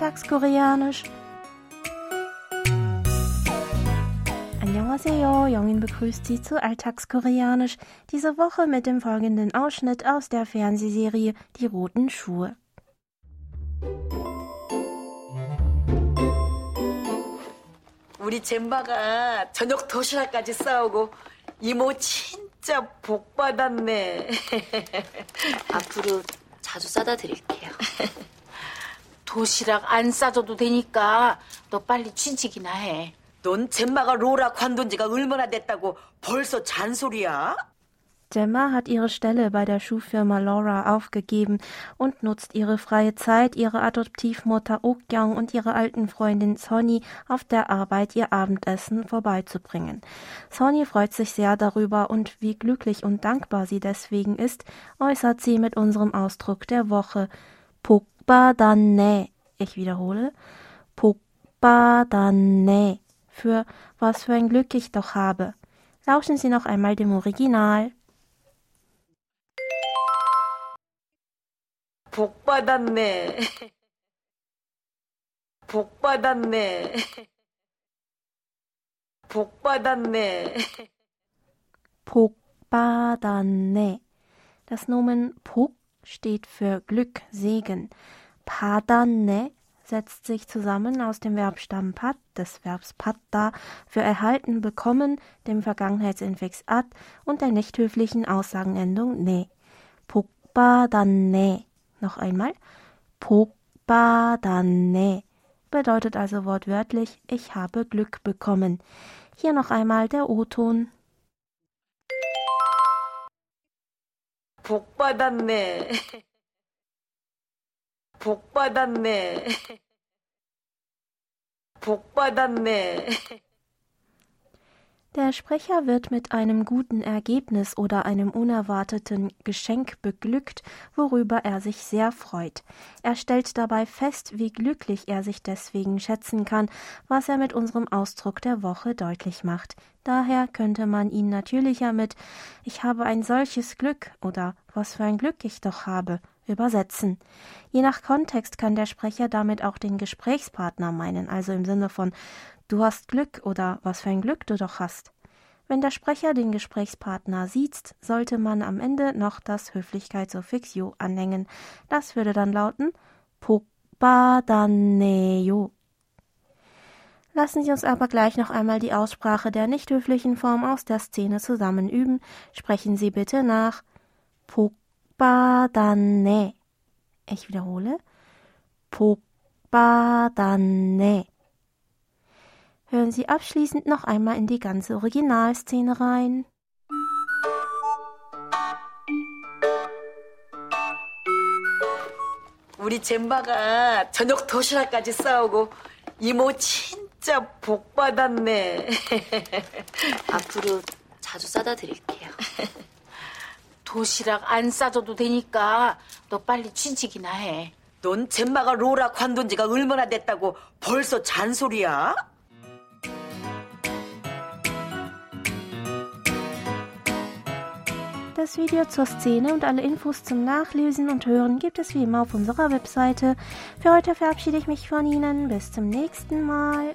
Alltagskoreanisch. Annyeonghaseyo, Jongin begrüßt Sie zu Alltagskoreanisch, diese Woche mit dem folgenden Ausschnitt aus der Fernsehserie Die roten Schuhe. 우리 젬바가 저녁 도시락까지 싸오고 이모 진짜 복 받았네. 앞으로 자주 싸다 드릴게요. 도시락 안 싸줘도 되니까 너 빨리 취직이나 해. 넌 젬마가 로라 관둔 지가 얼마나 됐다고 벌써 잔소리야? Gemma hat ihre Stelle bei der Schuhfirma Laura aufgegeben und nutzt ihre freie Zeit, ihre Adoptivmutter Okjong und ihre alten Freundin Sonny auf der Arbeit ihr Abendessen vorbeizubringen. Sonny freut sich sehr darüber und wie glücklich und dankbar sie deswegen ist, äußert sie mit unserem Ausdruck der Woche. Pokbadanne. Ich wiederhole. Pokbadanne. Für was für ein Glück ich doch habe. Lauschen Sie noch einmal dem Original. 복 받았네. 복 받았네. 복 받았네. Pokbadanne. Das Nomen Pok steht für Glück, Segen. Padanne setzt sich zusammen aus dem Verbstamm pat, des Verbs patta, für erhalten, bekommen, dem Vergangenheitsinfix at und der nicht höflichen Aussagenendung ne. Pokbadanne. Noch einmal. Pokbadanne bedeutet also wortwörtlich ich habe Glück bekommen. Hier noch einmal der O-Ton. 복 받았네. 복 받았네. 복 받았네. Der Sprecher wird mit einem guten Ergebnis oder einem unerwarteten Geschenk beglückt, worüber er sich sehr freut. Er stellt dabei fest, wie glücklich er sich deswegen schätzen kann, was er mit unserem Ausdruck der Woche deutlich macht. Daher könnte man ihn natürlicher mit Ich habe ein solches Glück oder Was für ein Glück ich doch habe übersetzen. Je nach Kontext kann der Sprecher damit auch den Gesprächspartner meinen, also im Sinne von Du hast Glück oder was für ein Glück du doch hast. Wenn der Sprecher den Gesprächspartner sieht, sollte man am Ende noch das Höflichkeitssuffix yo anhängen. Das würde dann lauten Pokbadaneyo. Lassen Sie uns aber gleich noch einmal die Aussprache der nicht höflichen Form aus der Szene zusammen üben. Sprechen Sie bitte nach Pokbadane. Ich wiederhole. Pokbadane. Hören Sie abschließend noch einmal in die ganze Originalszene rein. 우리 젬바가 저녁 도시락까지 싸오고 이모 진짜 복 받았네. 앞으로 자주 싸다 드릴게요. 도시락 안 싸줘도 되니까 너 빨리 취직이나 해. 넌 젬마가 로라 관둔 지가 얼마나 됐다고 벌써 잔소리야? Das Video zur Szene und alle Infos zum Nachlesen und Hören gibt es wie immer auf unserer Webseite. Für heute verabschiede ich mich von Ihnen. Bis zum nächsten Mal.